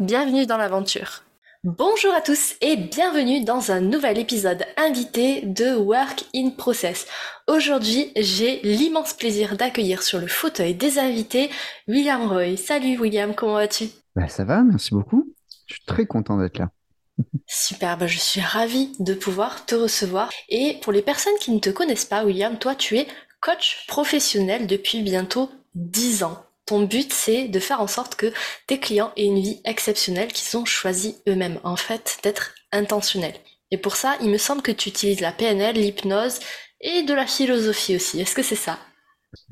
Bienvenue dans l'aventure. Bonjour à tous et bienvenue dans un nouvel épisode invité de Work in Process. Aujourd'hui, j'ai l'immense plaisir d'accueillir sur le fauteuil des invités William Roy. Salut William, comment vas-tu? Bah, Ça va, merci beaucoup. Je suis très content d'être là. Super, bah, je suis ravie de pouvoir te recevoir. Et pour les personnes qui ne te connaissent pas, William, toi tu es coach professionnel depuis bientôt 10 ans. Ton but, c'est de faire en sorte que tes clients aient une vie exceptionnelle qu'ils ont choisi eux-mêmes, en fait, d'être intentionnels. Et pour ça, il me semble que tu utilises la PNL, l'hypnose et de la philosophie aussi. Est-ce que c'est ça?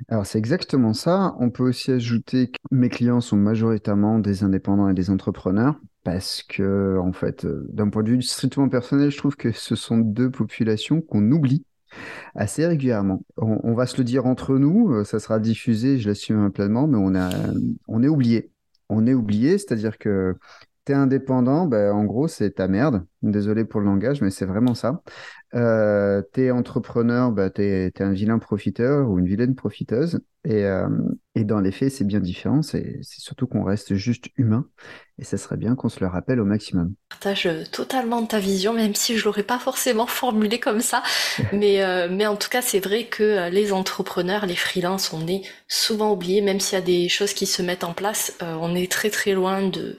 Alors c'est exactement ça. On peut aussi ajouter que mes clients sont majoritairement des indépendants et des entrepreneurs parce que en fait, euh, d'un point de vue strictement personnel, je trouve que ce sont deux populations qu'on oublie assez régulièrement. On, va se le dire entre nous, euh, ça sera diffusé, je l'assume pleinement, mais on, est oublié. On est oublié, c'est-à-dire que tu es indépendant, ben, en gros, c'est ta merde. Désolé pour le langage, mais c'est vraiment ça. Euh, tu es entrepreneur, bah, tu es, un vilain profiteur ou une vilaine profiteuse. Et, euh, et dans les faits, c'est bien différent. C'est surtout qu'on reste juste humain. Et ça serait bien qu'on se le rappelle au maximum. Je partage totalement ta vision, même si je l'aurais pas forcément formulé comme ça. mais, euh, mais en tout cas, c'est vrai que les entrepreneurs, les freelances, on est souvent oubliés, même s'il y a des choses qui se mettent en place. on est très très loin de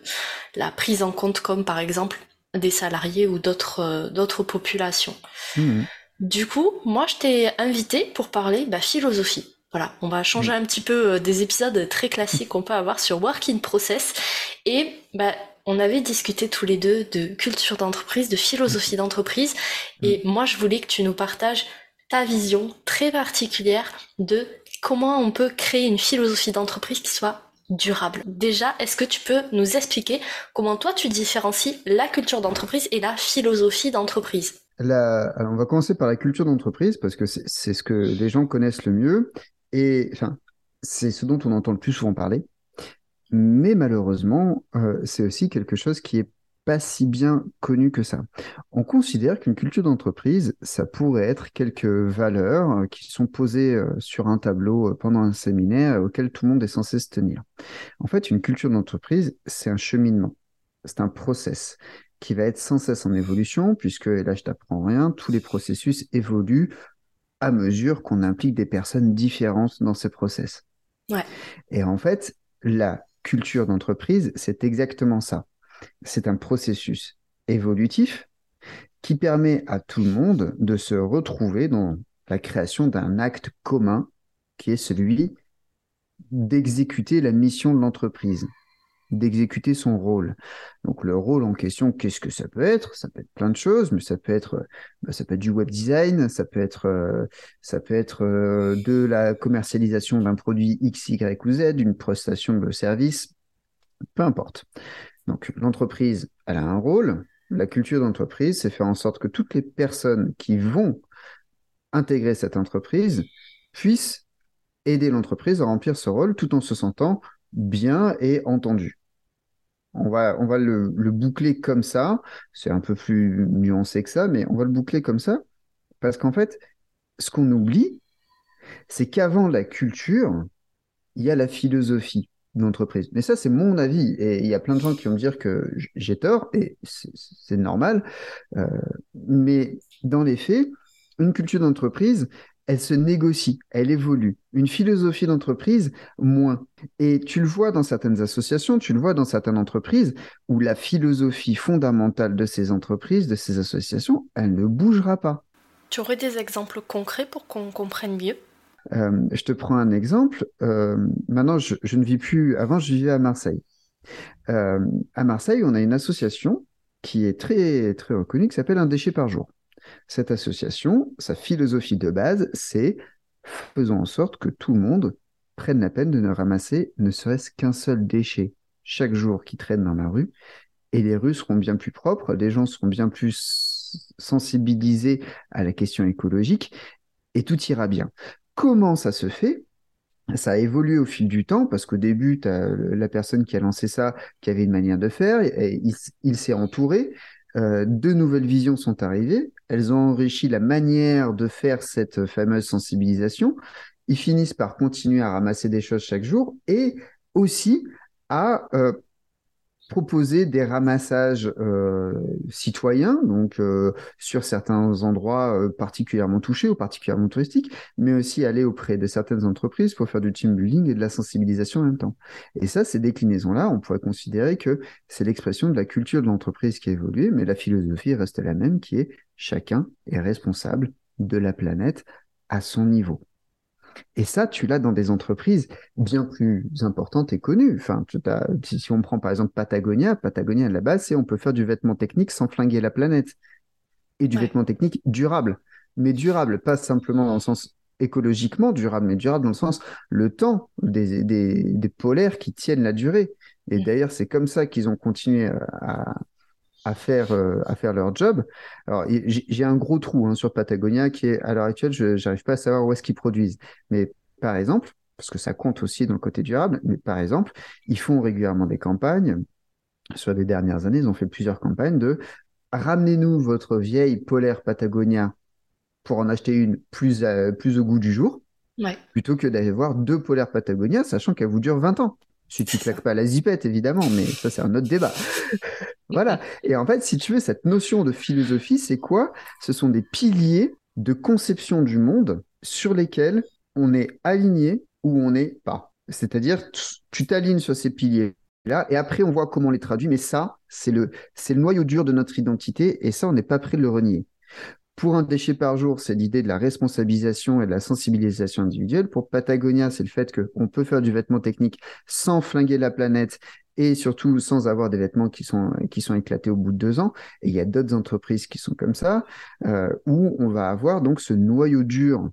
la prise en compte, comme par exemple des salariés ou d'autres euh, d'autres populations. Mmh. Du coup, moi, je t'ai invité pour parler bah, philosophie. Voilà, on va changer mmh. un petit peu euh, des épisodes très classiques qu'on peut avoir sur Work in Process. Et bah, on avait discuté tous les deux de culture d'entreprise, de philosophie d'entreprise. Et mmh. moi, je voulais que tu nous partages ta vision très particulière de comment on peut créer une philosophie d'entreprise qui soit durable. Déjà, est-ce que tu peux nous expliquer comment toi tu différencies la culture d'entreprise et la philosophie d'entreprise? On va commencer par la culture d'entreprise parce que c'est ce que les gens connaissent le mieux et enfin, c'est ce dont on entend le plus souvent parler. Mais malheureusement, euh, c'est aussi quelque chose qui est pas si bien connu que ça. On considère qu'une culture d'entreprise, ça pourrait être quelques valeurs euh, qui sont posées euh, sur un tableau pendant un séminaire auquel tout le monde est censé se tenir. En fait, une culture d'entreprise, c'est un cheminement, c'est un process qui va être sans cesse en évolution, puisque, et là je t'apprends rien, tous les processus évoluent à mesure qu'on implique des personnes différentes dans ces process. Ouais. Et en fait, la culture d'entreprise, c'est exactement ça c'est un processus évolutif qui permet à tout le monde de se retrouver dans la création d'un acte commun qui est celui d'exécuter la mission de l'entreprise, d'exécuter son rôle. Donc le rôle en question, qu'est-ce que ça peut être? Ça peut être plein de choses, mais ça peut être, bah, ça peut être du web design, ça peut être, euh, ça peut être euh, de la commercialisation d'un produit X, Y ou Z, d'une prestation de service, peu importe. Donc l'entreprise, elle a un rôle. La culture d'entreprise, c'est faire en sorte que toutes les personnes qui vont intégrer cette entreprise puissent aider l'entreprise à remplir ce rôle tout en se sentant bien et entendu. On va, on va le, le boucler comme ça. C'est un peu plus nuancé que ça, mais on va le boucler comme ça. Parce qu'en fait, ce qu'on oublie, c'est qu'avant la culture, il y a la philosophie d'entreprise. Mais ça, c'est mon avis. Et il y a plein de gens qui vont me dire que j'ai tort, et c'est normal. Euh, mais dans les faits, une culture d'entreprise, elle se négocie, elle évolue. Une philosophie d'entreprise, moins. Et tu le vois dans certaines associations, tu le vois dans certaines entreprises, où la philosophie fondamentale de ces entreprises, de ces associations, elle ne bougera pas. Tu aurais des exemples concrets pour qu'on comprenne mieux? Euh, je te prends un exemple. Euh, maintenant, je, ne vis plus. Avant, je vivais à Marseille. Euh, à Marseille, on a une association qui est très très reconnue, qui s'appelle Un déchet par jour. Cette association, sa philosophie de base, c'est faisons en sorte que tout le monde prenne la peine de ne ramasser ne serait-ce qu'un seul déchet chaque jour qui traîne dans la rue et les rues seront bien plus propres, les gens seront bien plus sensibilisés à la question écologique et tout ira bien. Comment ça se fait? Ça a évolué au fil du temps parce qu'au début, as la personne qui a lancé ça qui avait une manière de faire, et il, s'est entouré. Euh, deux nouvelles visions sont arrivées. Elles ont enrichi la manière de faire cette fameuse sensibilisation. Ils finissent par continuer à ramasser des choses chaque jour et aussi à euh, proposer des ramassages euh, citoyens, donc euh, sur certains endroits euh, particulièrement touchés ou particulièrement touristiques, mais aussi aller auprès de certaines entreprises pour faire du team building et de la sensibilisation en même temps. Et ça, ces déclinaisons-là, on pourrait considérer que c'est l'expression de la culture de l'entreprise qui a évolué, mais la philosophie reste la même, qui est chacun est responsable de la planète à son niveau. Et ça, tu l'as dans des entreprises bien plus importantes et connues. Enfin, si on prend par exemple Patagonia, Patagonia à la base, c'est on peut faire du vêtement technique sans flinguer la planète. Et du vêtement technique durable. Mais durable, pas simplement dans le sens écologiquement durable, mais durable dans le sens le temps des, des polaires qui tiennent la durée. Et d'ailleurs, c'est comme ça qu'ils ont continué à, à faire, euh, à faire leur job. Alors, j'ai un gros trou hein, sur Patagonia qui est, à l'heure actuelle, je n'arrive pas à savoir où est-ce qu'ils produisent. Mais par exemple, parce que ça compte aussi dans le côté durable, mais par exemple, ils font régulièrement des campagnes. Sur les dernières années, ils ont fait plusieurs campagnes de ramenez-nous votre vieille polaire Patagonia pour en acheter une plus, plus au goût du jour, plutôt que d'aller voir deux polaires Patagonia, sachant qu'elles vous durent 20 ans. Si tu claques pas la zipette, évidemment, mais ça, c'est un autre débat. voilà. Et en fait, si tu veux, cette notion de philosophie, c'est quoi? Ce sont des piliers de conception du monde sur lesquels on est aligné ou on n'est pas. C'est-à-dire, tu t'alignes sur ces piliers-là, et après, on voit comment on les traduit, mais ça, c'est le, c'est le noyau dur de notre identité, et ça, on n'est pas prêt de le renier. Pour un déchet par jour, c'est l'idée de la responsabilisation et de la sensibilisation individuelle. Pour Patagonia, c'est le fait qu'on peut faire du vêtement technique sans flinguer la planète et surtout sans avoir des vêtements qui sont, éclatés au bout de deux ans. Et il y a d'autres entreprises qui sont comme ça, euh, où on va avoir donc ce noyau dur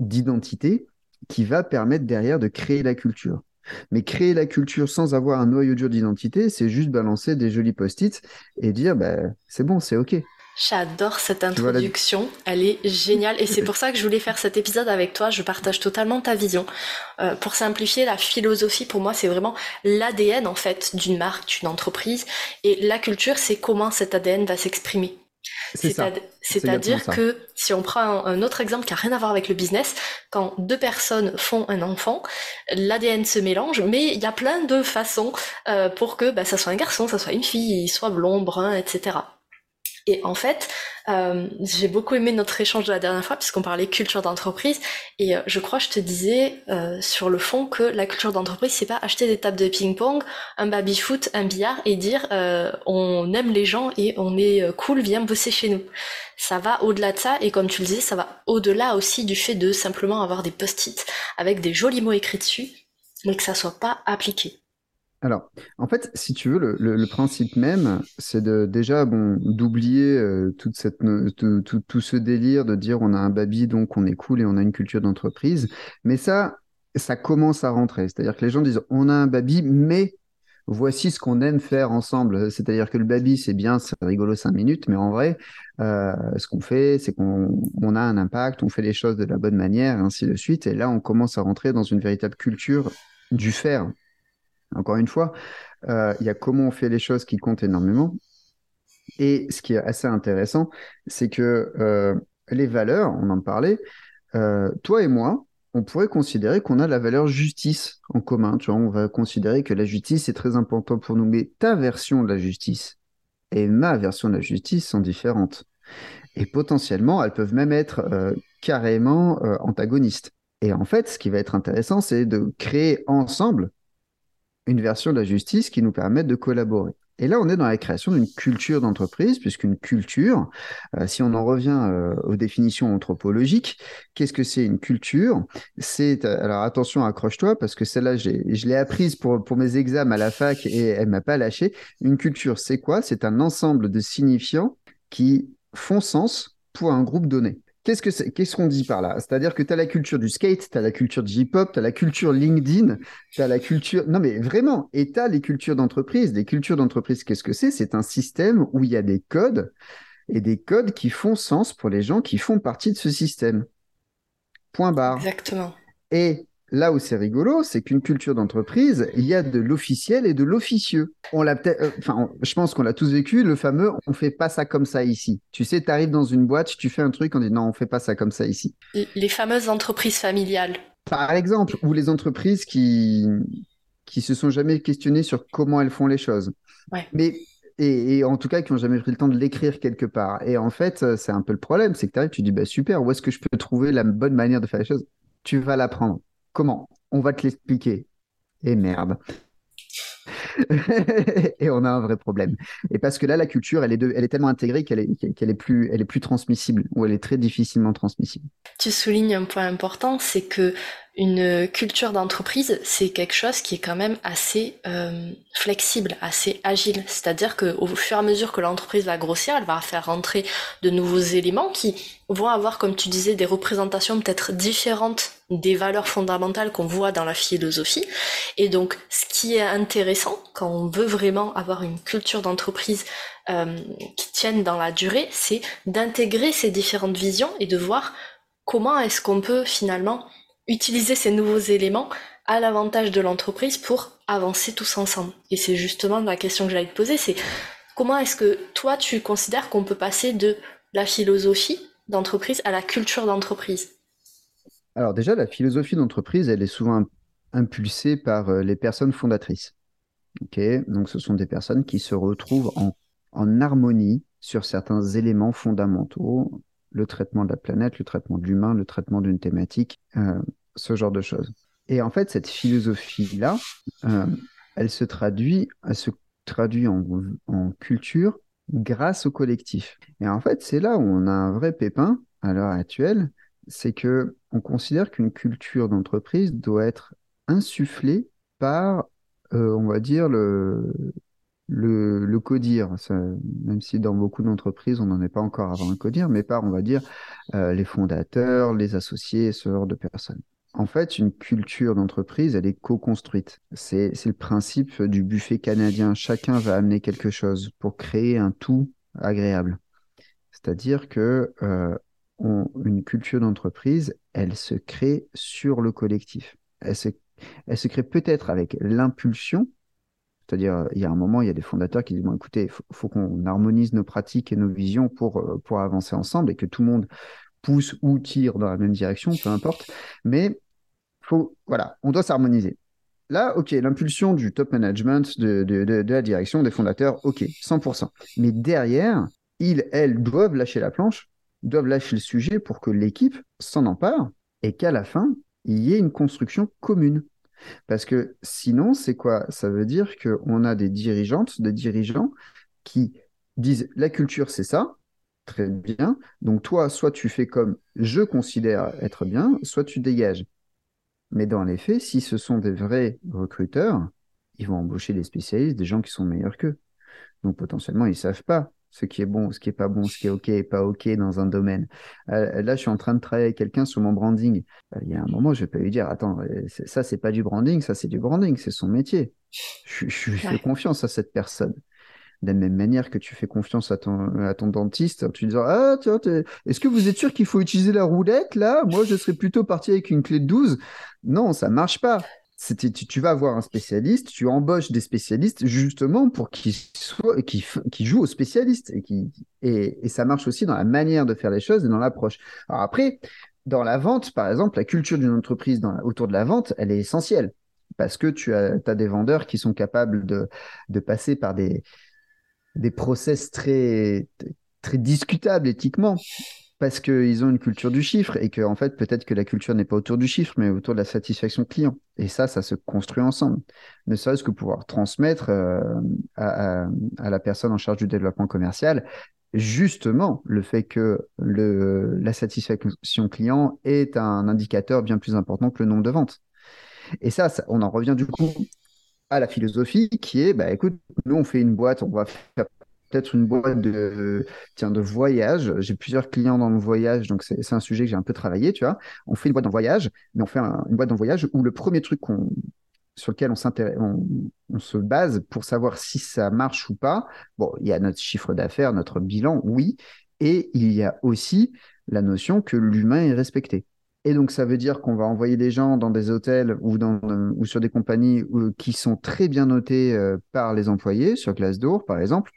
d'identité qui va permettre derrière de créer la culture. Mais créer la culture sans avoir un noyau dur d'identité, c'est juste balancer des jolis post-it et dire bah, c'est bon, c'est OK. J'adore cette introduction, elle est géniale et c'est pour ça que je voulais faire cet épisode avec toi. Je partage totalement ta vision. Euh, pour simplifier, la philosophie pour moi c'est vraiment l'ADN en fait d'une marque, d'une entreprise et la culture c'est comment cet ADN va s'exprimer. C'est-à-dire que si on prend un, autre exemple qui a rien à voir avec le business, quand deux personnes font un enfant, l'ADN se mélange, mais il y a plein de façons euh, pour que bah, ça soit un garçon, ça soit une fille, soit blond, brun, etc. Et en fait, euh, j'ai beaucoup aimé notre échange de la dernière fois puisqu'on parlait culture d'entreprise et euh, je crois je te disais euh, sur le fond que la culture d'entreprise c'est pas acheter des tables de ping-pong, un baby-foot, un billard et dire on aime les gens et on est cool, viens bosser chez nous. Ça va au-delà de ça et comme tu le disais, ça va au-delà aussi du fait de simplement avoir des post-it avec des jolis mots écrits dessus mais que ça soit pas appliqué. Alors, en fait, si tu veux, le, principe même, c'est de déjà bon d'oublier euh, tout, ce délire de dire on a un baby donc on est cool et on a une culture d'entreprise. Mais ça, ça commence à rentrer. C'est-à-dire que les gens disent on a un baby, mais voici ce qu'on aime faire ensemble. C'est-à-dire que le baby, c'est bien, c'est rigolo cinq minutes, mais en vrai, euh, ce qu'on fait, c'est qu'on on a un impact, on fait les choses de la bonne manière, et ainsi de suite. Et là, on commence à rentrer dans une véritable culture du faire. Encore une fois, euh, il y a comment on fait les choses qui comptent énormément. Et ce qui est assez intéressant, c'est que euh, les valeurs, on en parlait, euh, toi et moi, on pourrait considérer qu'on a la valeur justice en commun. Tu vois, on va considérer que la justice est très importante pour nous, mais ta version de la justice et ma version de la justice sont différentes. Et potentiellement, elles peuvent même être carrément antagonistes. Et en fait, ce qui va être intéressant, c'est de créer ensemble une version de la justice qui nous permette de collaborer. Et là, on est dans la création d'une culture d'entreprise, puisqu'une culture, euh, si on en revient euh, aux définitions anthropologiques, qu'est-ce que c'est une culture? C'est euh, alors attention, accroche-toi parce que celle-là, je l'ai apprise pour pour mes examens à la fac et elle m'a pas lâché. Une culture, c'est quoi? C'est un ensemble de signifiants qui font sens pour un groupe donné. Qu'est-ce que c'est Qu'est-ce qu'on dit par là? C'est-à-dire que tu as la culture du skate, tu as la culture du hip-hop, tu as la culture LinkedIn, tu as la culture... Non mais vraiment, et tu as les cultures d'entreprise. Les cultures d'entreprise, qu'est-ce que c'est? C'est un système où il y a des codes et des codes qui font sens pour les gens qui font partie de ce système. Point barre. Exactement. Et là où c'est rigolo, c'est qu'une culture d'entreprise, il y a de l'officiel et de l'officieux. On l'a peut-être, euh, enfin, je pense qu'on l'a tous vécu, le fameux on fait pas ça comme ça ici. Tu sais, tu arrives dans une boîte, tu fais un truc, on dit non, on fait pas ça comme ça ici. Les fameuses entreprises familiales. Par exemple, ou les entreprises qui qui se sont jamais questionnées sur comment elles font les choses. Ouais. Mais et, en tout cas qui n'ont jamais pris le temps de l'écrire quelque part. Et en fait, euh, c'est un peu le problème, c'est que tu arrives, tu dis bah super, où est-ce que je peux trouver la bonne manière de faire les choses? Tu vas l'apprendre. Comment On va te l'expliquer. Et merde. et on a un vrai problème. Et parce que là, la culture, elle est, elle est tellement intégrée qu'elle est, qu'elle plus, est plus transmissible, ou elle est très difficilement transmissible. Tu soulignes un point important, c'est que une culture d'entreprise, c'est quelque chose qui est quand même assez euh, flexible, assez agile. C'est-à-dire qu'au fur et à mesure que l'entreprise va grossir, elle va faire rentrer de nouveaux éléments qui vont avoir, comme tu disais, des représentations peut-être différentes des valeurs fondamentales qu'on voit dans la philosophie. Et donc, ce qui est intéressant quand on veut vraiment avoir une culture d'entreprise euh, qui tienne dans la durée, c'est d'intégrer ces différentes visions et de voir comment est-ce qu'on peut finalement utiliser ces nouveaux éléments à l'avantage de l'entreprise pour avancer tous ensemble. Et c'est justement la question que j'allais te poser, c'est comment est-ce que toi tu considères qu'on peut passer de la philosophie d'entreprise à la culture d'entreprise? Alors déjà, la philosophie d'entreprise, elle est souvent impulsée par euh, les personnes fondatrices. Donc ce sont des personnes qui se retrouvent en, en harmonie sur certains éléments fondamentaux le traitement de la planète, le traitement de l'humain, le traitement d'une thématique, euh, ce genre de choses. Et en fait, cette philosophie-là, euh, elle se traduit, elle se traduit en, culture grâce au collectif. Et en fait, c'est là où on a un vrai pépin à l'heure actuelle, c'est que on considère qu'une culture d'entreprise doit être insufflée par, euh, on va dire, le, le, le codir, même si dans beaucoup d'entreprises, on n'en est pas encore avant un codir, mais par, on va dire, euh, les fondateurs, les associés, ce genre de personnes. En fait, une culture d'entreprise, elle est co-construite. C'est le principe du buffet canadien. Chacun va amener quelque chose pour créer un tout agréable. C'est-à-dire que euh, une culture d'entreprise, elle se crée sur le collectif. Elle se, elle se crée peut-être avec l'impulsion, c'est-à-dire, il y a un moment, il y a des fondateurs qui disent, bon, écoutez, il faut, qu'on harmonise nos pratiques et nos visions pour, euh, pour avancer ensemble et que tout le monde pousse ou tire dans la même direction, peu importe. Mais faut, voilà, on doit s'harmoniser. Là, OK, l'impulsion du top management, de, de, de, la direction, des fondateurs, OK, 100%. Mais derrière, ils, elles doivent lâcher la planche, doivent lâcher le sujet pour que l'équipe s'en empare et qu'à la fin, il y ait une construction commune. Parce que sinon, c'est quoi? Ça veut dire qu'on a des dirigeantes, des dirigeants qui disent la culture, c'est ça, très bien. Donc toi, soit tu fais comme je considère être bien, soit tu dégages. Mais dans les faits, si ce sont des vrais recruteurs, ils vont embaucher des spécialistes, des gens qui sont meilleurs qu'eux. Donc potentiellement, ils savent pas ce qui est bon, ce qui est pas bon, ce qui est OK et pas OK dans un domaine. Euh, là, je suis en train de travailler avec quelqu'un sur mon branding. Euh, il y a un moment, je vais pas lui dire, attends, euh, ça, c'est pas du branding, ça, c'est du branding, c'est son métier. Je, je, fais confiance à cette personne. De la même manière que tu fais confiance à ton, à ton dentiste, tu dis, ah, tiens, est-ce que vous êtes sûr qu'il faut utiliser la roulette, là? Moi, je serais plutôt parti avec une clé de 12. Non, ça marche pas tu, tu, vas avoir un spécialiste, tu embauches des spécialistes justement pour qu'ils jouent aux spécialistes et et, et, ça marche aussi dans la manière de faire les choses et dans l'approche. Alors après, dans la vente, par exemple, la culture d'une entreprise dans, autour de la vente, elle est essentielle parce que tu as, as des vendeurs qui sont capables de, de passer par des des process très très discutables éthiquement parce qu'ils ont une culture du chiffre et que en fait peut-être que la culture n'est pas autour du chiffre mais autour de la satisfaction client. Et ça ça se construit ensemble. Ne serait-ce que pouvoir transmettre euh, à, la personne en charge du développement commercial justement le fait que la satisfaction client est un indicateur bien plus important que le nombre de ventes. Et ça, on en revient du coup à la philosophie qui est bah écoute nous on fait une boîte on va faire peut-être une boîte de, tiens, de voyage. J'ai plusieurs clients dans le voyage, donc c'est un sujet que j'ai un peu travaillé, tu vois. On fait une boîte dans voyage, mais on fait une boîte dans voyage où le premier truc sur lequel on, on, se base pour savoir si ça marche ou pas. Bon, il y a notre chiffre d'affaires, notre bilan, oui, et il y a aussi la notion que l'humain est respecté. Et donc, ça veut dire qu'on va envoyer des gens dans des hôtels ou, dans, ou sur des compagnies euh, qui sont très bien notées euh, par les employés, sur Glassdoor par exemple,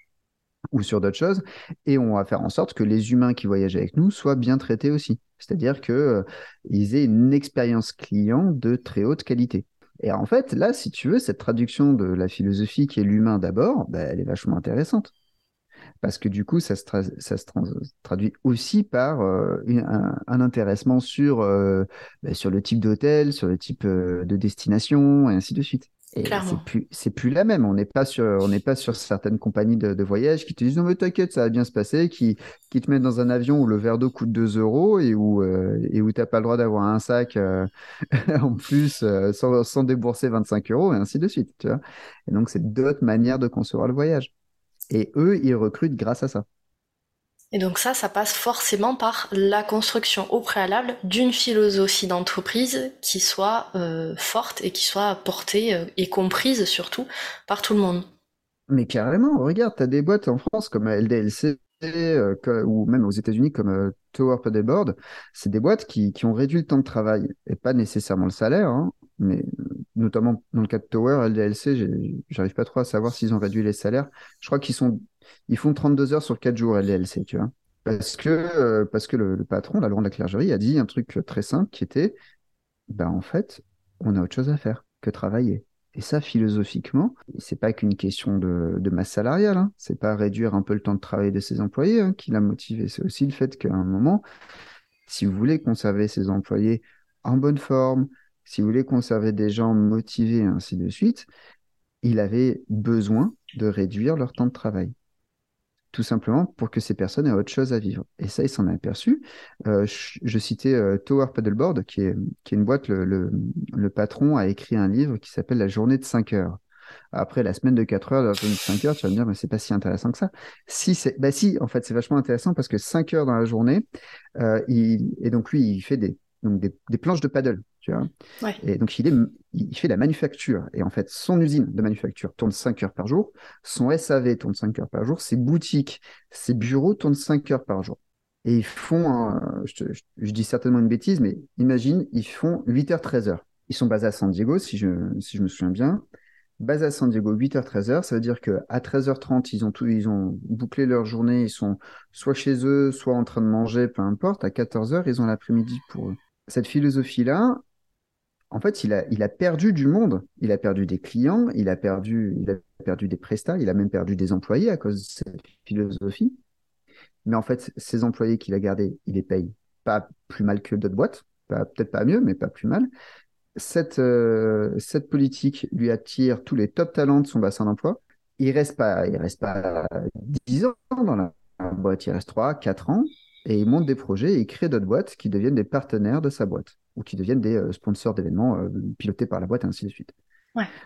ou sur d'autres choses, et on va faire en sorte que les humains qui voyagent avec nous soient bien traités aussi. C'est-à-dire qu'ils euh, aient une expérience client de très haute qualité. Et en fait, là, si tu veux, cette traduction de la philosophie qui est l'humain d'abord, bah, elle est vachement intéressante. Parce que du coup, ça se, traduit aussi par euh, un, intéressement sur, euh, bah, sur le type d'hôtel, sur le type euh, de destination, et ainsi de suite. Et c'est plus, c'est plus la même. On n'est pas sur, on n'est pas sur certaines compagnies de, voyage qui te disent non mais t'inquiète, ça va bien se passer, qui, qui te mettent dans un avion où le verre d'eau coûte 2 euros et où, euh, et où t'as pas le droit d'avoir un sac euh, en plus euh, sans, sans, débourser 25 euros et ainsi de suite. Tu vois et donc c'est d'autres manières de concevoir le voyage. Et eux, ils recrutent grâce à ça. Et donc ça, ça passe forcément par la construction au préalable d'une philosophie d'entreprise qui soit euh, forte et qui soit portée euh, et comprise surtout par tout le monde. Mais carrément, regarde, tu as des boîtes en France comme LDLC euh, ou même aux États-Unis comme Tower Paddleboard, c'est des boîtes qui, qui, ont réduit le temps de travail et pas nécessairement le salaire, hein, mais notamment dans le cas de Tower, LDLC, j'arrive pas trop à savoir s'ils ont réduit les salaires. Je crois qu'ils sont ils font 32 heures sur 4 jours LDLC, tu vois. Parce que, euh, parce que le, patron, la loi de la clergerie, a dit un truc très simple qui était ben, en fait, on a autre chose à faire que travailler. Et ça, philosophiquement, c'est pas qu'une question de, masse salariale, hein. c'est pas réduire un peu le temps de travail de ses employés hein, qui l'a motivé, c'est aussi le fait qu'à un moment, si vous voulez conserver ses employés en bonne forme, si vous voulez conserver des gens motivés, ainsi de suite, il avait besoin de réduire leur temps de travail tout simplement pour que ces personnes aient autre chose à vivre. Et ça, il s'en est aperçu. Euh, je, citais euh, Tower Paddleboard, qui est, qui une boîte, le, patron a écrit un livre qui s'appelle La journée de 5 heures. Après la semaine de 4 heures, la journée de 5 heures, tu vas me dire, mais c'est pas si intéressant que ça. Si, c'est, bah si, en fait, c'est vachement intéressant parce que 5 heures dans la journée, euh, et donc lui, il fait des, des planches de paddle. Tu vois Et donc, il, est, il fait la manufacture. Et en fait, son usine de manufacture tourne 5 heures par jour. Son SAV tourne 5 heures par jour. Ses boutiques, ses bureaux tournent 5 heures par jour. Et ils font, je, je, dis certainement une bêtise, mais imagine, ils font 8h, 13h. Ils sont basés à San Diego, si je, si je me souviens bien. Basés à San Diego, 8h, 13h, ça veut dire qu'à 13h30, ils ont, tout, ils ont bouclé leur journée, ils sont soit chez eux, soit en train de manger, peu importe. À 14h, ils ont l'après-midi pour eux. Cette philosophie-là, en fait, il a, perdu du monde. Il a perdu des clients, il a perdu, des prestats, il a même perdu des employés à cause de cette philosophie. Mais en fait, ces employés qu'il a gardés, il les paye pas plus mal que d'autres boîtes, peut-être pas mieux, mais pas plus mal. Cette, euh, cette politique lui attire tous les top talents de son bassin d'emploi. Il reste pas, il reste pas 10 ans dans la boîte, il reste 3, 4 ans et il monte des projets et il crée d'autres boîtes qui deviennent des partenaires de sa boîte ou qui deviennent des euh, sponsors d'événements euh, pilotés par la boîte et ainsi de suite.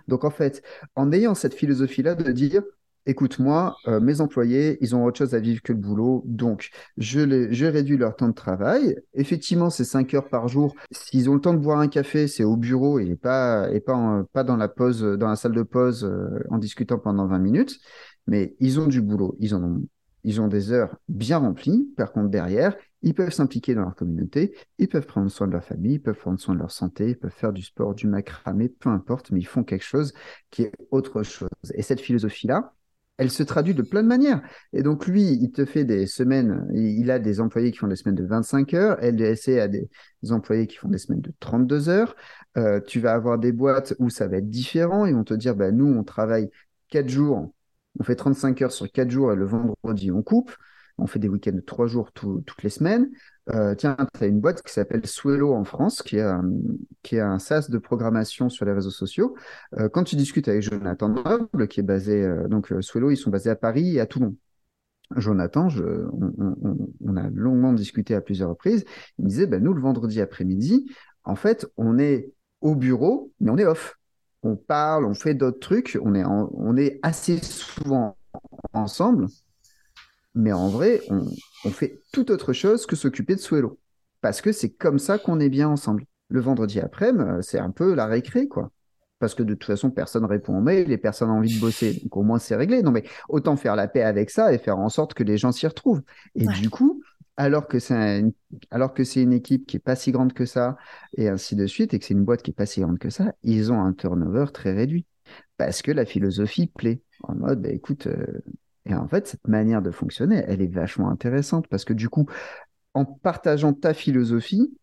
Donc en fait, en ayant cette philosophie-là de dire, écoute, moi, euh, mes employés, ils ont autre chose à vivre que le boulot, donc je, les, je réduis leur temps de travail. Effectivement, c'est 5 heures par jour. S'ils ont le temps de boire un café, c'est au bureau et pas, et pas, pas dans la pause, dans la salle de pause en discutant pendant 20 minutes. Mais ils ont du boulot, ils en ont ils ont des heures bien remplies. Par contre, derrière, ils peuvent s'impliquer dans leur communauté, ils peuvent prendre soin de leur famille, ils peuvent prendre soin de leur santé, ils peuvent faire du sport, du macramé, peu importe, mais ils font quelque chose qui est autre chose. Et cette philosophie-là, elle se traduit de plein de manières. Et donc, lui, il te fait des semaines, il a des employés qui font des semaines de 25 heures, LDSC a des employés qui font des semaines de 32 heures. Euh, tu vas avoir des boîtes où ça va être différent, ils vont te dire, bah, nous, on travaille 4 jours on fait 35 heures sur 4 jours et le vendredi, on coupe. On fait des week-ends de 3 jours toutes les semaines. Euh, tiens, tu as une boîte qui s'appelle Swello en France, qui est, un, qui un SaaS de programmation sur les réseaux sociaux. Euh, quand tu discutes avec Jonathan Noble, qui est basé, euh, donc Swello, ils sont basés à Paris et à Toulon. Jonathan, on, a longuement discuté à plusieurs reprises. Il me disait, ben, nous, le vendredi après-midi, en fait, on est au bureau, mais on est off on parle, on fait d'autres trucs, on est, on est assez souvent ensemble, Mais en vrai, on, on fait tout autre chose que s'occuper de Suelo. Parce que c'est comme ça qu'on est bien ensemble. Le vendredi après, c'est un peu la récré, quoi parce que de toute façon, personne répond aux mails et personne n'a envie de bosser. Donc au moins, c'est réglé. Non, mais autant faire la paix avec ça et faire en sorte que les gens s'y retrouvent. Et du coup, alors que c'est une... alors que c'est une équipe qui est pas si grande que ça et ainsi de suite et que c'est une boîte qui est pas si grande que ça, ils ont un turnover très réduit parce que la philosophie plaît. En mode, bah, écoute, euh, et en fait, cette manière de fonctionner, elle est vachement intéressante parce que du coup, en partageant ta philosophie,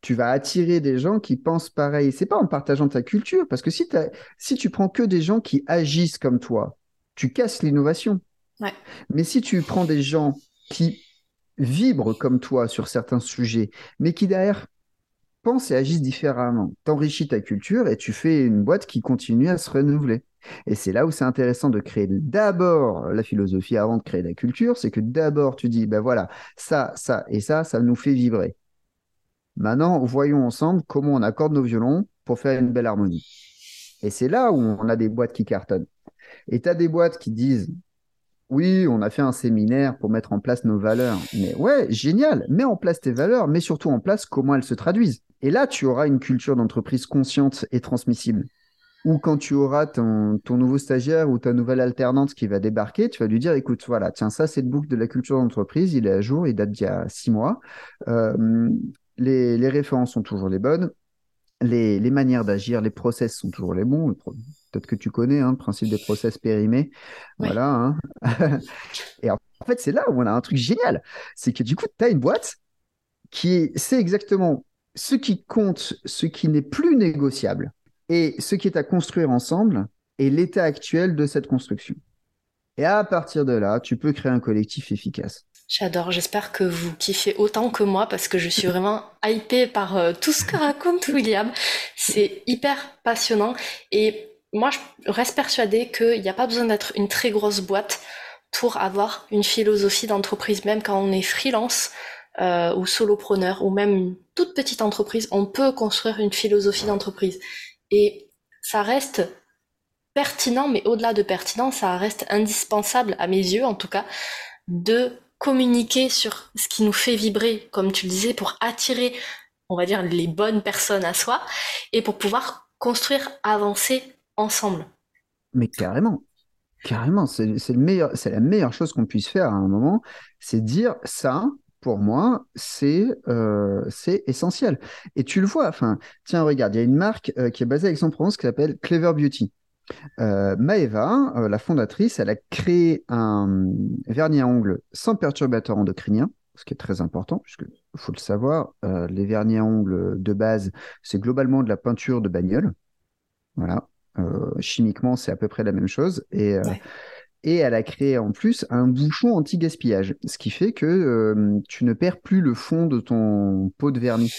tu vas attirer des gens qui pensent pareil. C'est pas en partageant ta culture, parce que si, si tu prends que des gens qui agissent comme toi, tu casses l'innovation. Mais si tu prends des gens qui vibrent comme toi sur certains sujets, mais qui derrière pensent et agissent différemment, t'enrichis ta culture et tu fais une boîte qui continue à se renouveler. Et c'est là où c'est intéressant de créer d'abord la philosophie avant de créer la culture, c'est que d'abord tu dis, ben voilà, ça, ça et ça, ça nous fait vibrer. Maintenant, voyons ensemble comment on accorde nos violons pour faire une belle harmonie. Et c'est là où on a des boîtes qui cartonnent. Et tu as des boîtes qui disent oui, on a fait un séminaire pour mettre en place nos valeurs. Mais ouais, génial, mets en place tes valeurs, mais surtout en place comment elles se traduisent. Et là, tu auras une culture d'entreprise consciente et transmissible. Ou quand tu auras ton, nouveau stagiaire ou ta nouvelle alternante qui va débarquer, tu vas lui dire, écoute, voilà, tiens, ça, c'est le book de la culture d'entreprise, il est à jour, il date d'il y a six mois. Euh, les, références sont toujours les bonnes, les, manières d'agir, les process sont toujours les bons. Peut-être que tu connais hein, le principe des process périmés. Voilà. Hein. Et en fait, c'est là où on a un truc génial. C'est que du coup, tu as une boîte qui sait exactement ce qui compte, ce qui n'est plus négociable et ce qui est à construire ensemble et l'état actuel de cette construction. Et à partir de là, tu peux créer un collectif efficace. J'adore, j'espère que vous kiffez autant que moi parce que je suis vraiment hypée par euh, tout ce que raconte William. C'est hyper passionnant et moi je reste persuadée qu'il n'y a pas besoin d'être une très grosse boîte pour avoir une philosophie d'entreprise, même quand on est freelance euh, ou solopreneur ou même une toute petite entreprise, on peut construire une philosophie d'entreprise. Et ça reste pertinent, mais au-delà de pertinent, ça reste indispensable à mes yeux en tout cas de communiquer sur ce qui nous fait vibrer, comme tu le disais, pour attirer, on va dire, les bonnes personnes à soi et pour pouvoir construire, avancer ensemble. Mais carrément, carrément, c'est la meilleure chose qu'on puisse faire à un moment, c'est dire ça. Pour moi, c'est euh, essentiel. Et tu le vois. Enfin, tiens, regarde, il y a une marque euh, qui est basée à Aix-en-Provence qui s'appelle Clever Beauty. Euh, Maeva, euh, la fondatrice, elle a créé un vernis à ongles sans perturbateur endocrinien, ce qui est très important, puisque faut le savoir, euh, les vernis à ongles de base, c'est globalement de la peinture de bagnole. Voilà. chimiquement, c'est à peu près la même chose. Et, et elle a créé en plus un bouchon anti-gaspillage, ce qui fait que tu ne perds plus le fond de ton pot de vernis.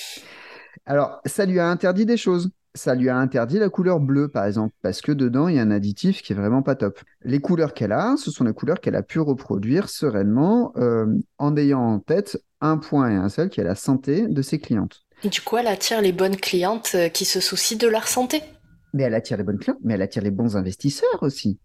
Alors, ça lui a interdit des choses ça lui a interdit la couleur bleue, par exemple, parce que dedans, il y a un additif qui est vraiment pas top. Les couleurs qu'elle a, ce sont les couleurs qu'elle a pu reproduire sereinement euh, en ayant en tête un point et un seul qui est la santé de ses clientes. Et du coup, elle attire les bonnes clientes euh, qui se soucient de leur santé. Mais elle attire les bonnes clientes, mais elle attire les bons investisseurs aussi.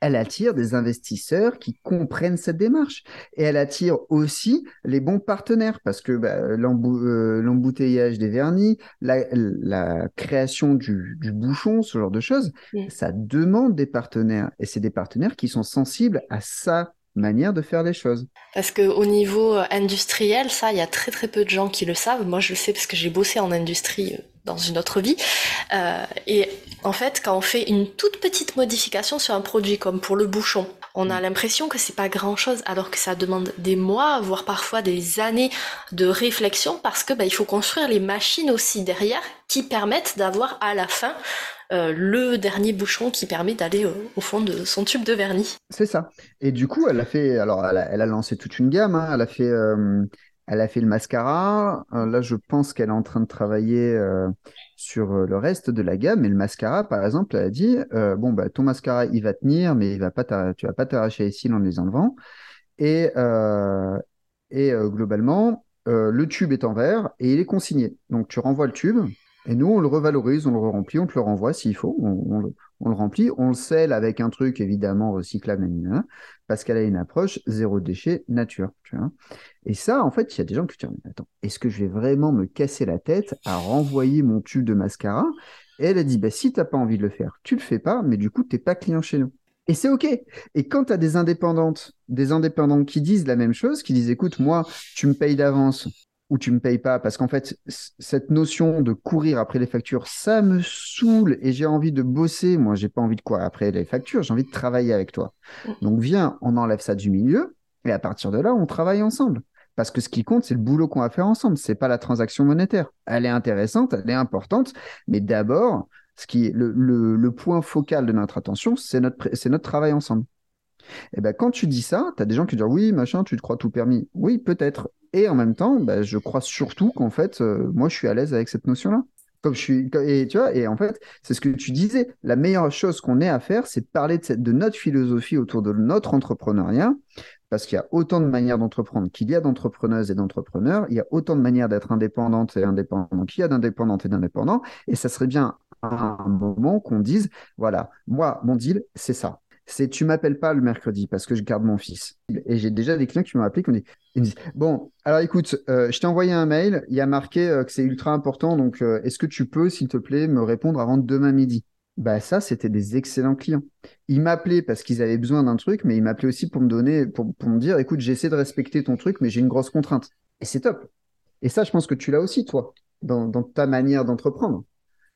Elle attire des investisseurs qui comprennent cette démarche. Et elle attire aussi les bons partenaires parce que bah, euh, l'embouteillage des vernis, la, création du, bouchon, ce genre de choses, ça demande des partenaires. Et c'est des partenaires qui sont sensibles à sa manière de faire les choses. Parce qu'au niveau euh, industriel, ça, il y a très très peu de gens qui le savent. Moi, je le sais parce que j'ai bossé en industrie euh, dans une autre vie. Euh, et en fait, quand on fait une toute petite modification sur un produit, comme pour le bouchon, on a l'impression que c'est pas grand chose, alors que ça demande des mois, voire parfois des années de réflexion, parce que bah, il faut construire les machines aussi derrière qui permettent d'avoir à la fin euh, le dernier bouchon qui permet d'aller euh, au fond de son tube de vernis. C'est ça. Et du coup, elle a fait, alors elle a, lancé toute une gamme. Hein. Elle a fait elle a fait le mascara. Euh, là, je pense qu'elle est en train de travailler euh, sur euh, le reste de la gamme. Et le mascara, par exemple, elle a dit bon, bah, ton mascara, il va tenir, mais il va pas tu vas pas t'arracher les cils en les enlevant. Et, et globalement, le tube est en verre et il est consigné. Donc, tu renvoies le tube. Et nous, on le revalorise, on le remplit, on te le renvoie s'il faut. On, le remplit, on le scelle avec un truc évidemment recyclable, parce qu'elle a une approche zéro déchet nature. Et ça, en fait, il y a des gens qui disent Attends, est-ce que je vais vraiment me casser la tête à renvoyer mon tube de mascara? Et elle a dit bah, Si tu n'as pas envie de le faire, tu le fais pas, mais du coup, tu n'es pas client chez nous. Et c'est OK. Et quand tu as des indépendantes, des indépendants qui disent la même chose, qui disent Écoute, moi, tu me payes d'avance, ou tu me payes pas. Parce qu'en fait cette notion de courir après les factures ça me saoule et j'ai envie de bosser. Moi j'ai pas envie de courir après les factures j'ai envie de travailler avec toi. Mm. donc viens on enlève ça du milieu et à partir de là on travaille ensemble. Parce que ce qui compte c'est le boulot qu'on va faire ensemble. C'est pas la transaction monétaire. Elle est intéressante elle est importante. Mais d'abord ce qui est le, le, point focal de notre attention c'est notre c'est notre travail ensemble. Et eh ben quand tu dis ça, tu as des gens qui disent oui, machin, tu te crois tout permis. Oui, peut-être. Et en même temps, bah, je crois surtout qu'en fait, euh, moi, je suis à l'aise avec cette notion-là. Comme je suis, et tu vois, et en fait, c'est ce que tu disais. La meilleure chose qu'on ait à faire, c'est de parler de, de notre philosophie autour de notre entrepreneuriat, parce qu'il y a autant de manières d'entreprendre qu'il y a d'entrepreneuses et d'entrepreneurs. Il y a autant de manières d'être indépendante et indépendant qu'il y a d'indépendantes et d'indépendants. Et ça serait bien à un moment qu'on dise, voilà, moi, mon deal, c'est ça c'est tu m'appelles pas le mercredi parce que je garde mon fils. Et j'ai déjà des clients qui m'ont appelé qui me disent, bon, alors écoute, euh, je t'ai envoyé un mail, il y a marqué euh, que c'est ultra important, donc euh, est-ce que tu peux, s'il te plaît, me répondre avant demain midi? Bah ça, c'était des excellents clients. Ils m'appelaient parce qu'ils avaient besoin d'un truc, mais ils m'appelaient aussi pour me donner, pour, me dire, écoute, j'essaie de respecter ton truc, mais j'ai une grosse contrainte. Et c'est top. Et ça, je pense que tu l'as aussi, toi, dans ta manière d'entreprendre.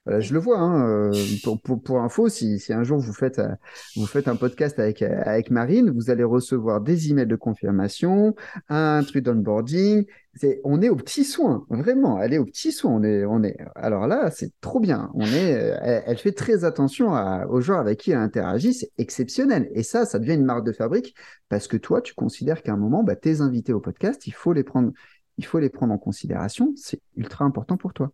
Euh, je le vois. Hein, euh, pour, pour, pour, info, si, si, un jour vous faites, euh, vous faites un podcast avec, avec Marine, vous allez recevoir des emails de confirmation, un truc d'onboarding. C'est, on est aux petits soins, vraiment. Elle est aux petits soins. On est, on est. Alors là, c'est trop bien. On est. Elle, fait très attention à, aux gens avec qui elle interagit. C'est exceptionnel. Et ça, ça devient une marque de fabrique parce que toi, tu considères qu'à un moment, bah, tes invités au podcast, il faut les prendre, il faut les prendre en considération. C'est ultra important pour toi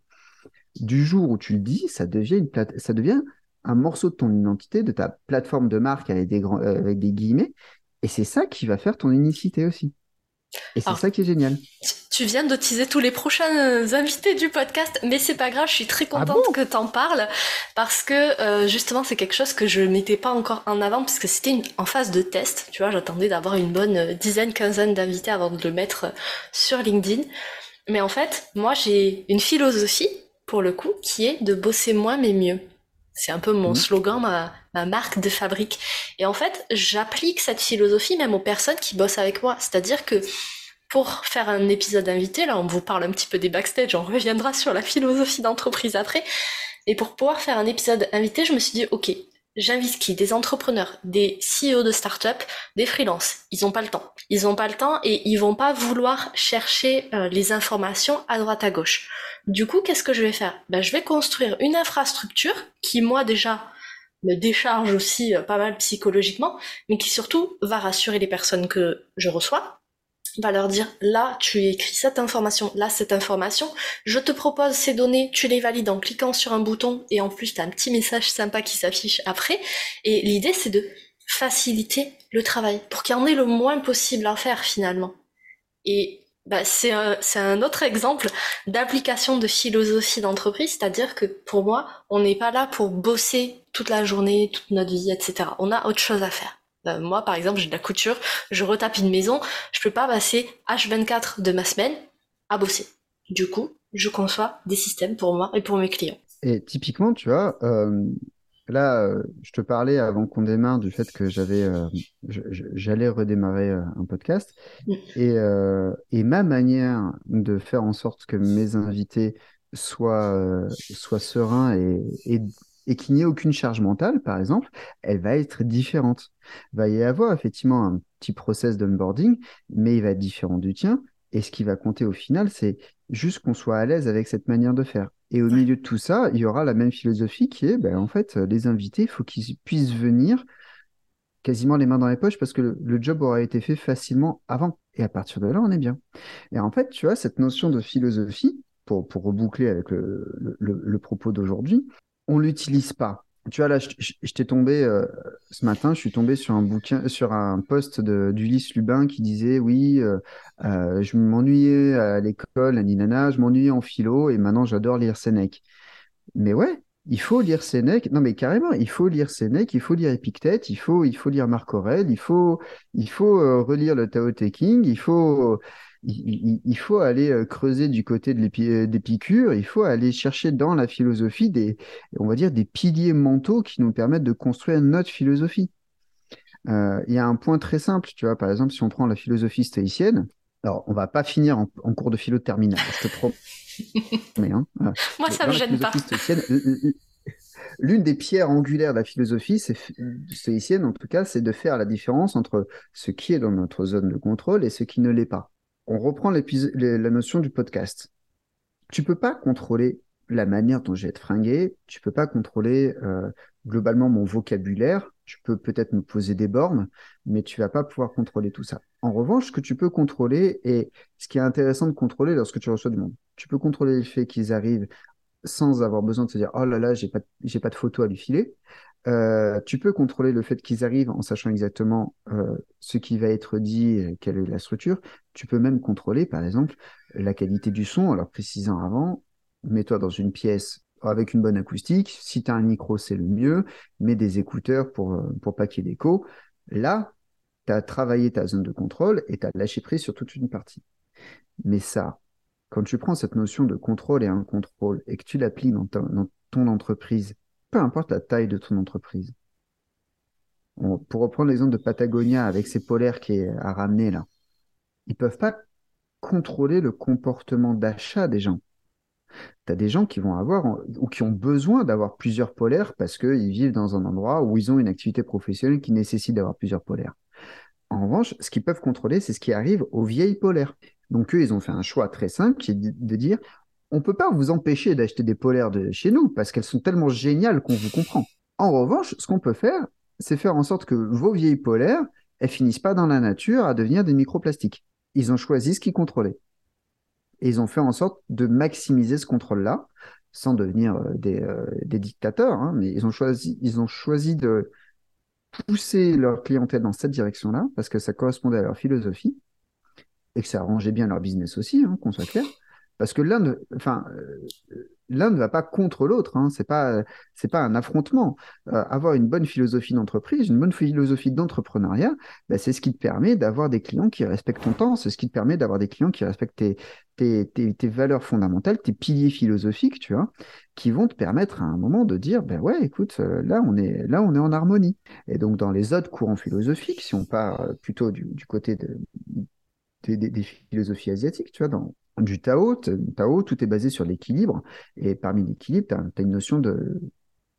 du jour où tu le dis, ça devient, une ça devient un morceau de ton identité, de ta plateforme de marque avec des, grands, euh, avec des guillemets. Et c'est ça qui va faire ton unicité aussi. Et c'est ça qui est génial. Tu viens de teaser tous les prochains invités du podcast, mais c'est pas grave, je suis très ah contente que tu en parles parce que euh, justement c'est quelque chose que je mettais pas encore en avant puisque c'était en phase de test. Tu vois, j'attendais d'avoir une bonne euh, dizaine, quinzaine d'invités avant de le mettre sur LinkedIn. Mais en fait, moi j'ai une philosophie pour le coup, qui est de bosser moins mais mieux. C'est un peu mon mmh. slogan, ma, ma marque de fabrique. Et en fait, j'applique cette philosophie même aux personnes qui bossent avec moi. C'est-à-dire que pour faire un épisode invité, là on vous parle un petit peu des backstage, on reviendra sur la philosophie d'entreprise après. Et pour pouvoir faire un épisode invité, je me suis dit, ok, j'invite qui Des entrepreneurs, des CEO de start-up, des freelances. Ils n'ont pas le temps. Ils n'ont pas le temps et ils vont pas vouloir chercher euh, les informations à droite à gauche. Du coup, qu'est-ce que je vais faire? Ben, Je vais construire une infrastructure qui, moi déjà, me décharge aussi euh, pas mal psychologiquement, mais qui surtout va rassurer les personnes que je reçois, va leur dire là tu écris cette information, là cette information, je te propose ces données, tu les valides en cliquant sur un bouton et en plus tu as un petit message sympa qui s'affiche après. Et l'idée c'est de faciliter le travail pour qu'il y en ait le moins possible à faire finalement. Et bah, c'est un, un, autre exemple d'application de philosophie d'entreprise, c'est-à-dire que pour moi, on n'est pas là pour bosser toute la journée, toute notre vie, etc. On a autre chose à faire. Euh, moi, par exemple, j'ai de la couture, je retape une maison, je peux pas passer H24 de ma semaine à bosser. Du coup, je conçois des systèmes pour moi et pour mes clients. Et typiquement, tu vois, euh, là, euh, je te parlais avant qu'on démarre du fait que j'avais, j'allais redémarrer un podcast, mm. et, et, ma manière de faire en sorte que mes invités soient, soient sereins et, et, et qu'il n'y ait aucune charge mentale, par exemple, elle va être différente. Il va y avoir effectivement un petit process d'onboarding, mais il va être différent du tien. Et ce qui va compter au final, c'est juste qu'on soit à l'aise avec cette manière de faire. Et au milieu de tout ça, il y aura la même philosophie qui est, ben, en fait, les invités, il faut qu'ils puissent venir quasiment les mains dans les poches parce que le, job aura été fait facilement avant. Et à partir de là, on est bien. Et en fait, tu vois, cette notion de philosophie, pour, pour reboucler avec le, le propos d'aujourd'hui, on l'utilise pas. Tu vois, là, je, t'ai tombé euh, ce matin, je suis tombé sur un bouquin, sur un post d'Ulysse Lubin qui disait Oui, euh, euh, je m'ennuyais à l'école, Ninana, je m'ennuyais en philo et maintenant j'adore lire Sénèque. Mais ouais, Il faut lire Sénèque. Non, mais carrément, il faut lire Sénèque, il faut lire Épictète, il faut, il faut lire Marc Aurèle, il faut, il faut relire le Tao Te King, il faut, il, il faut aller euh, creuser du côté de euh, d'Épicure, il faut aller chercher dans la philosophie des, on va dire, des piliers mentaux qui nous permettent de construire notre philosophie. il y a un point très simple, tu vois, par exemple, si on prend la philosophie stoïcienne, alors on va pas finir en, cours de philo terminale, je te promets. Hein, Moi, ça me gêne pas. L'une des pierres angulaires de la philosophie stoïcienne, en tout cas, c'est de faire la différence entre ce qui est dans notre zone de contrôle et ce qui ne l'est pas. On reprend la notion du podcast. Tu peux pas contrôler la manière dont je vais être fringué, tu peux pas contrôler euh, globalement mon vocabulaire, tu peux peut-être me poser des bornes, mais tu vas pas pouvoir contrôler tout ça. En revanche, ce que tu peux contrôler, et ce qui est intéressant de contrôler lorsque tu reçois du monde, tu peux contrôler le fait qu'ils arrivent sans avoir besoin de se dire oh là là, j'ai pas, j'ai pas de photo à lui filer. Euh, tu peux contrôler le fait qu'ils arrivent en sachant exactement euh, ce qui va être dit, quelle est la structure. Tu peux même contrôler, par exemple, la qualité du son leur précisant avant, mets-toi dans une pièce avec une bonne acoustique. Si tu as un micro, c'est le mieux. Mets des écouteurs pour, euh, pour pas qu'il y ait d'écho. Là, tu as travaillé ta zone de contrôle et tu as lâché prise sur toute une partie. Mais ça, quand tu prends cette notion de contrôle et un contrôle et que tu l'appliques dans, ton entreprise, peu importe la taille de ton entreprise, pour reprendre l'exemple de Patagonia avec ses polaires qui est à ramener là, ils peuvent pas contrôler le comportement d'achat des gens. Tu as des gens qui vont avoir ou qui ont besoin d'avoir plusieurs polaires parce qu'ils vivent dans un endroit où ils ont une activité professionnelle qui nécessite d'avoir plusieurs polaires. En revanche, ce qu'ils peuvent contrôler, c'est ce qui arrive aux vieilles polaires. Donc eux, ils ont fait un choix très simple qui est de dire on ne peut pas vous empêcher d'acheter des polaires de chez nous parce qu'elles sont tellement géniales qu'on vous comprend. En revanche, ce qu'on peut faire, c'est faire en sorte que vos vieilles polaires, elles finissent pas dans la nature à devenir des microplastiques. Ils ont choisi ce qu'ils contrôlaient. Et ils ont fait en sorte de maximiser ce contrôle-là, sans devenir euh, euh, des, dictateurs, hein, mais ils ont choisi, de pousser leur clientèle dans cette direction-là, parce que ça correspondait à leur philosophie, et que ça arrangeait bien leur business aussi, hein, qu'on soit clair. Parce que l'un, enfin, euh, l'un ne va pas contre l'autre. Hein. C'est pas, c'est pas un affrontement. Euh, avoir une bonne philosophie d'entreprise, une bonne philosophie d'entrepreneuriat, ben, c'est ce qui te permet d'avoir des clients qui respectent ton temps. C'est ce qui te permet d'avoir des clients qui respectent tes, tes, tes, valeurs fondamentales, tes piliers philosophiques, tu vois, qui vont te permettre à un moment de dire, ben ouais, écoute, euh, là on est, là on est en harmonie. Et donc dans les autres courants philosophiques, si on part plutôt du côté de, des, philosophies asiatiques, tu vois, dans, du Tao. Tao, tout est basé sur l'équilibre. Et parmi l'équilibre, tu as, une notion de,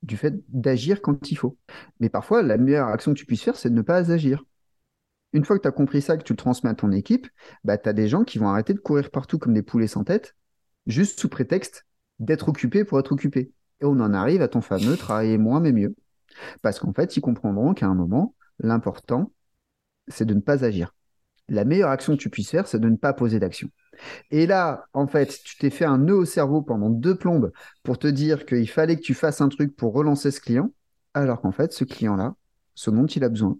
du fait d'agir quand il faut. Mais parfois, la meilleure action que tu puisses faire, c'est de ne pas agir. Une fois que tu as compris ça, que tu le transmets à ton équipe, bah, tu as des gens qui vont arrêter de courir partout comme des poulets sans tête, juste sous prétexte d'être occupés pour être occupés. Et on en arrive à ton fameux travailler moins mais mieux. Parce qu'en fait, ils comprendront qu'à un moment, l'important, c'est de ne pas agir. La meilleure action que tu puisses faire, c'est de ne pas poser d'action. Et là, en fait, tu t'es fait un nœud au cerveau pendant deux plombes pour te dire qu'il fallait que tu fasses un truc pour relancer ce client, alors qu'en fait, ce client-là, ce dont il a besoin,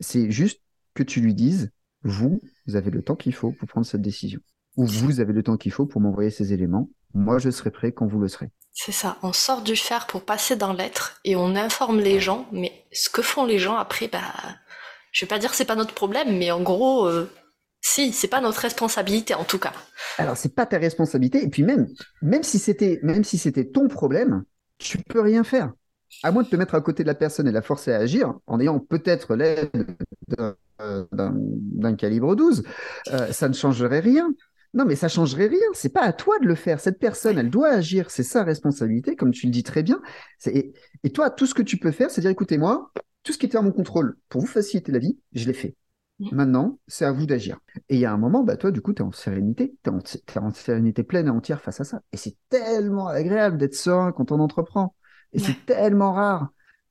c'est juste que tu lui dises, vous, vous avez le temps qu'il faut pour prendre cette décision. Ou vous avez le temps qu'il faut pour m'envoyer ces éléments. Moi, je serai prêt quand vous le serez. C'est ça, on sort du faire pour passer dans l'être et on informe les gens, mais ce que font les gens après, bah, je vais pas dire que c'est pas notre problème, mais en gros, euh, si, c'est pas notre responsabilité en tout cas. Alors c'est pas ta responsabilité et puis même même si c'était même si c'était ton problème, tu peux rien faire. À moins de te mettre à côté de la personne et la forcer à agir en ayant peut-être l'aide d'un calibre 12, euh, ça ne changerait rien. Non, mais ça changerait rien. C'est pas à toi de le faire. Cette personne, elle doit agir. C'est sa responsabilité, comme tu le dis très bien. Et, toi, tout ce que tu peux faire, c'est dire, écoutez, moi, tout ce qui était à mon contrôle pour vous faciliter la vie, je l'ai fait. Maintenant, c'est à vous d'agir. Et il y a un moment, bah, toi, du coup, tu es en sérénité, tu es, en sérénité pleine et entière face à ça. Et c'est tellement agréable d'être serein quand on entreprend. Et c'est tellement rare.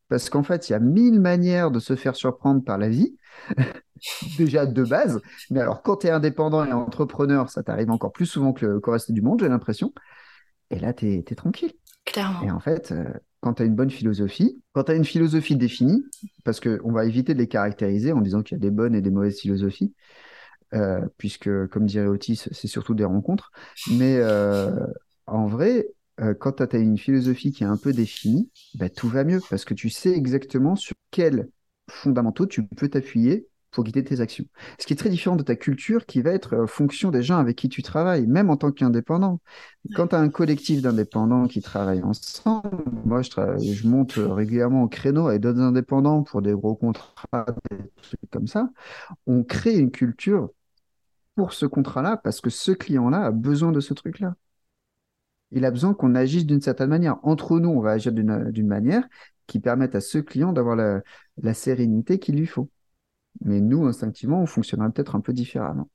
Parce qu'en fait, il y a mille manières de se faire surprendre par la vie, déjà de base. Mais alors, quand tu es indépendant et entrepreneur, ça t'arrive encore plus souvent que le reste du monde, j'ai l'impression. Et là, tu es, tranquille. Clairement. Et en fait, euh, quand tu as une bonne philosophie, quand tu as une philosophie définie, parce qu'on va éviter de les caractériser en disant qu'il y a des bonnes et des mauvaises philosophies, euh, puisque, comme dirait Otis, c'est surtout des rencontres. Mais euh, en vrai, euh, quand tu as une philosophie qui est un peu définie, bah, tout va mieux parce que tu sais exactement sur quels fondamentaux tu peux t'appuyer pour guider tes actions. Ce qui est très différent de ta culture qui va être en fonction des gens avec qui tu travailles, même en tant qu'indépendant. Quand tu as un collectif d'indépendants qui travaillent ensemble, moi je, je monte régulièrement au créneau avec d'autres indépendants pour des gros contrats, des trucs comme ça, on crée une culture pour ce contrat-là parce que ce client-là a besoin de ce truc-là. Il a besoin qu'on agisse d'une certaine manière. Entre nous, on va agir d'une manière qui permette à ce client d'avoir la sérénité qu'il lui faut. Mais nous, instinctivement, on fonctionnerait peut-être un peu différemment.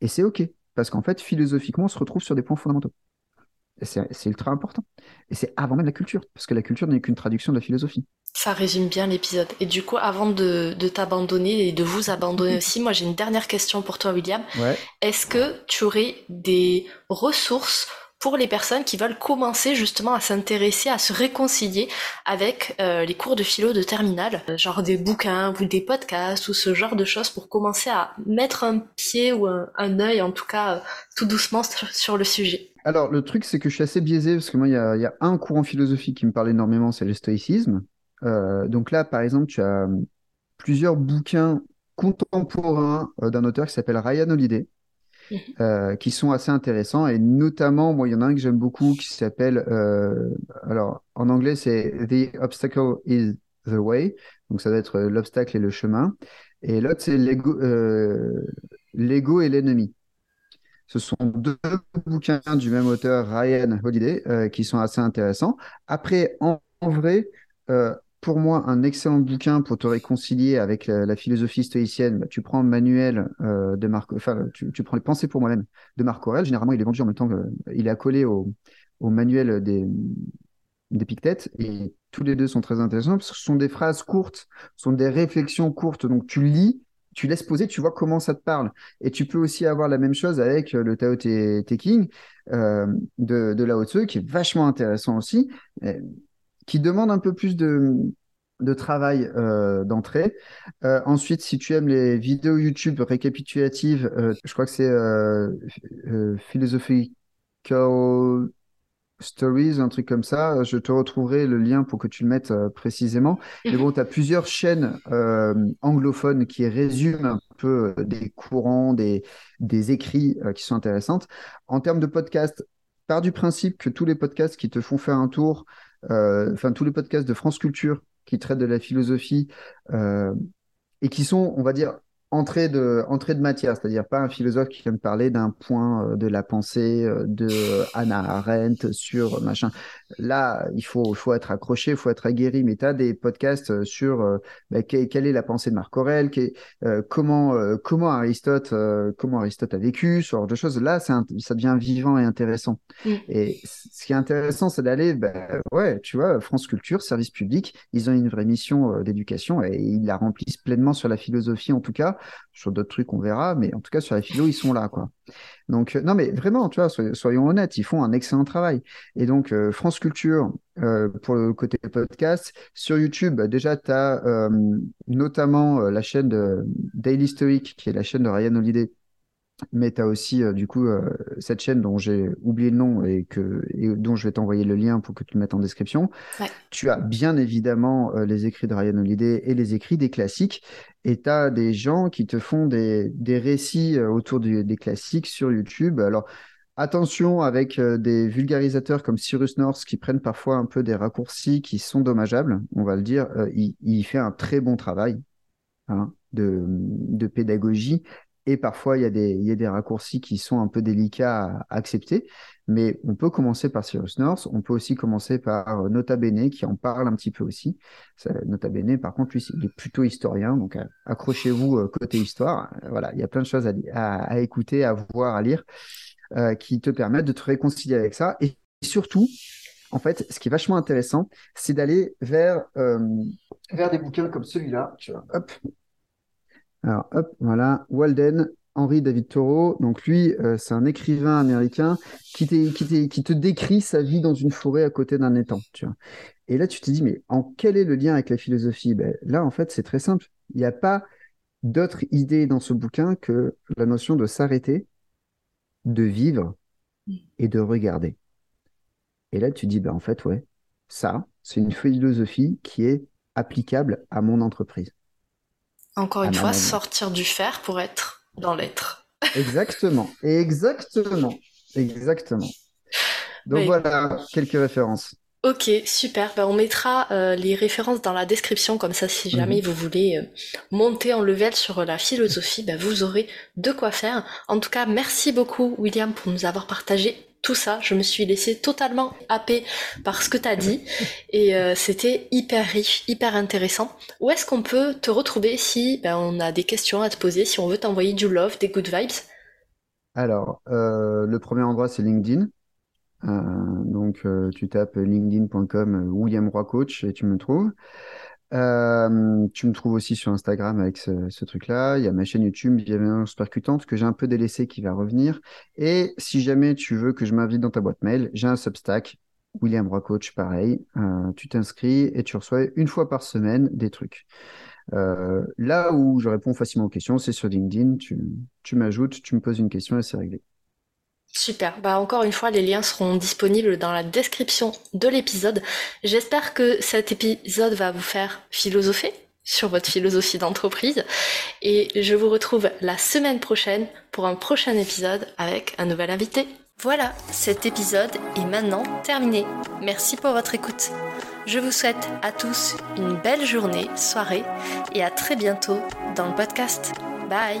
Et c'est OK, parce qu'en fait, philosophiquement, on se retrouve sur des points fondamentaux. C'est ultra important. Et c'est avant même la culture, parce que la culture n'est qu'une traduction de la philosophie. Ça résume bien l'épisode. Et du coup, avant de, de t'abandonner et de vous abandonner aussi, moi j'ai une dernière question pour toi, William. Ouais. Est-ce que tu aurais des ressources pour les personnes qui veulent commencer justement à s'intéresser, à se réconcilier avec euh, les cours de philo de terminale, euh, genre des bouquins ou des podcasts ou ce genre de choses pour commencer à mettre un pied ou un, un œil en tout cas euh, tout doucement sur, le sujet. Alors le truc c'est que je suis assez biaisé parce que moi il y a, y a, un courant philosophique qui me parle énormément, c'est le stoïcisme. Donc là par exemple tu as plusieurs bouquins contemporains d'un auteur qui s'appelle Ryan Holiday Mhm. Euh, qui sont assez intéressants. Et notamment, moi, il y en a un que j'aime beaucoup qui s'appelle, euh, alors en anglais, c'est The Obstacle is the Way. Donc ça doit être euh, l'obstacle et le chemin. Et l'autre, c'est l'ego et l'ennemi. Ce sont deux bouquins du même auteur, Ryan Holiday, qui sont assez intéressants. Après, en, vrai, pour moi un excellent bouquin pour te réconcilier avec la, philosophie stoïcienne. Bah, tu prends le manuel euh, de Marc, enfin, tu, prends les pensées pour moi-même de Marc Aurèle. Généralement, il est vendu en même temps qu'il est accolé au, au manuel des, des et tous les deux sont très intéressants que ce sont des phrases courtes, ce sont des réflexions courtes. Donc, tu lis, tu laisses poser, tu vois comment ça te parle. Et tu peux aussi avoir la même chose avec le Tao Te, King euh, de, de Lao Tzu, qui est vachement intéressant aussi qui demande un peu plus de, de travail euh, d'entrée. Euh, ensuite, si tu aimes les vidéos YouTube récapitulatives, euh, je crois que c'est Philosophical Stories, un truc comme ça, je te retrouverai le lien pour que tu le mettes précisément. Mais bon, tu as plusieurs chaînes anglophones qui résument un peu des courants, des, des écrits qui sont intéressantes. En termes de podcast, pars du principe que tous les podcasts qui te font faire un tour enfin tous les podcasts de France Culture qui traitent de la philosophie euh, et qui sont, on va dire, entrée de, entrée de matière, c'est-à-dire pas un philosophe qui vient me parler d'un point euh, de la pensée euh, de Hannah Arendt sur machin. Là, il faut, faut être accroché, il faut être aguerri, mais tu as des podcasts euh, sur bah, quelle est la pensée de Marc Aurèle, euh, comment, comment, Aristote, comment Aristote a vécu, ce genre de choses. Là, un, ça devient vivant et intéressant. Mm. Et ce qui est intéressant, c'est d'aller, bah, ouais, tu vois, France Culture, service public, ils ont une vraie mission d'éducation et ils la remplissent pleinement sur la philosophie en tout cas. Sur d'autres trucs, on verra, mais en tout cas, sur la philo, ils sont là, quoi. Donc, euh, non, mais vraiment, tu vois, soyons honnêtes, ils font un excellent travail. Et donc, euh, France Culture, euh, pour le côté podcast, sur YouTube, bah, déjà, tu as notamment la chaîne de Daily Stoic, qui est la chaîne de Ryan Holiday, mais tu as aussi euh, du coup euh, cette chaîne dont j'ai oublié le nom et, que, dont je vais t'envoyer le lien pour que tu le mettes en description. Tu as bien évidemment euh, les écrits de Ryan Holiday et les écrits des classiques. Et tu as des gens qui te font des, des récits autour des classiques sur YouTube. Alors attention avec des vulgarisateurs comme Cyrus North qui prennent parfois un peu des raccourcis qui sont dommageables, on va le dire. Il, il, fait un très bon travail. Hein, de, de, pédagogie et parfois, il y, a des, raccourcis qui sont un peu délicats à, accepter. Mais on peut commencer par Cyrus North. On peut aussi commencer par euh, Nota Bene, qui en parle un petit peu aussi. Nota Bene, par contre, lui, il est plutôt historien. Donc, euh, accrochez-vous euh, côté histoire. Voilà, il y a plein de choses à, écouter, à voir, à lire, qui te permettent de te réconcilier avec ça. Et surtout, en fait, ce qui est vachement intéressant, c'est d'aller vers, vers des bouquins comme celui-là. Hop, alors, hop, voilà, Walden, Henri David Thoreau. Donc lui, euh, c'est un écrivain américain qui, te décrit sa vie dans une forêt à côté d'un étang. Et là, tu te dis, mais en quel est le lien avec la philosophie? Ben, Là, en fait, c'est très simple. Il n'y a pas d'autre idée dans ce bouquin que la notion de s'arrêter, de vivre et de regarder. Et là, tu dis, ben, en fait, ouais, ça, c'est une philosophie qui est applicable à mon entreprise. Encore une fois, sortir du faire pour être dans l'être. Exactement, exactement, exactement. Donc voilà, quelques références. Ok, super. Ben, on mettra euh, les références dans la description, comme ça si jamais mhm. vous voulez euh, monter en level sur la philosophie, ben, vous aurez de quoi faire. En tout cas, merci beaucoup William pour nous avoir partagé tout ça. Je me suis laissée totalement happer par ce que tu as dit et euh, c'était hyper riche, hyper intéressant. Où est-ce qu'on peut te retrouver si ben, on a des questions à te poser, si on veut t'envoyer du love, des good vibes? Alors, le premier endroit c'est LinkedIn. Euh, donc, euh, tu tapes linkedin.com euh, William Roy Coach et tu me trouves. Tu me trouves aussi sur Instagram avec ce, truc-là. Il y a ma chaîne YouTube Bienveillance Percutante que j'ai un peu délaissée qui va revenir. Et si jamais tu veux que je m'invite dans ta boîte mail, j'ai un Substack, William Roy Coach, pareil. tu t'inscris et tu reçois une fois par semaine des trucs. là où je réponds facilement aux questions, c'est sur LinkedIn. Tu, tu m'ajoutes, tu me poses une question et c'est réglé. Super. Bah encore une fois, les liens seront disponibles dans la description de l'épisode. J'espère que cet épisode va vous faire philosopher sur votre philosophie d'entreprise et je vous retrouve la semaine prochaine pour un prochain épisode avec un nouvel invité. Voilà, cet épisode est maintenant terminé. Merci pour votre écoute. Je vous souhaite à tous une belle journée, soirée et à très bientôt dans le podcast. Bye